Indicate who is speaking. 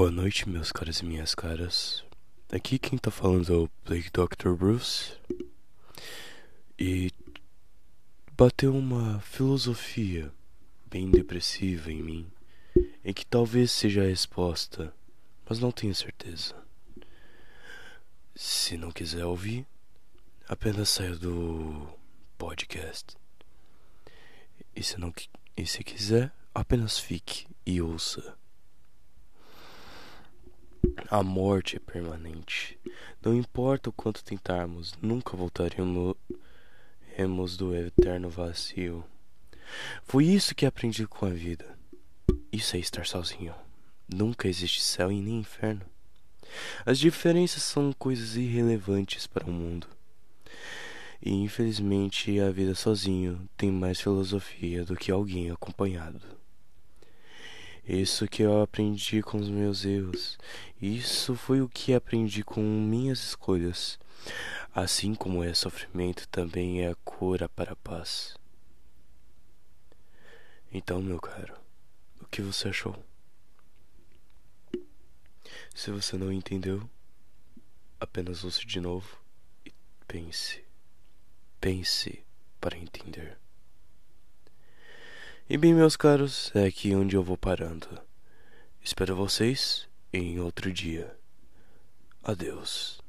Speaker 1: Boa noite, meus caros e minhas caras. Aqui quem tá falando é o Blake Dr. Bruce. E bateu uma filosofia bem depressiva em mim, em que talvez seja a resposta, mas não tenho certeza. Se não quiser ouvir, apenas saia do podcast. E se não e se quiser, apenas fique e ouça. A morte é permanente. Não importa o quanto tentarmos, nunca voltaremos do eterno vazio. Foi isso que aprendi com a vida. Isso é estar sozinho. Nunca existe céu e nem inferno. As diferenças são coisas irrelevantes para o mundo. E infelizmente a vida sozinho tem mais filosofia do que alguém acompanhado. Isso que eu aprendi com os meus erros. Isso foi o que aprendi com minhas escolhas. Assim como é sofrimento, também é a cura para a paz. Então, meu caro, o que você achou? Se você não entendeu, apenas ouça de novo e pense. Pense para entender. E bem, meus caros, é aqui onde eu vou parando. Espero vocês em outro dia. Adeus.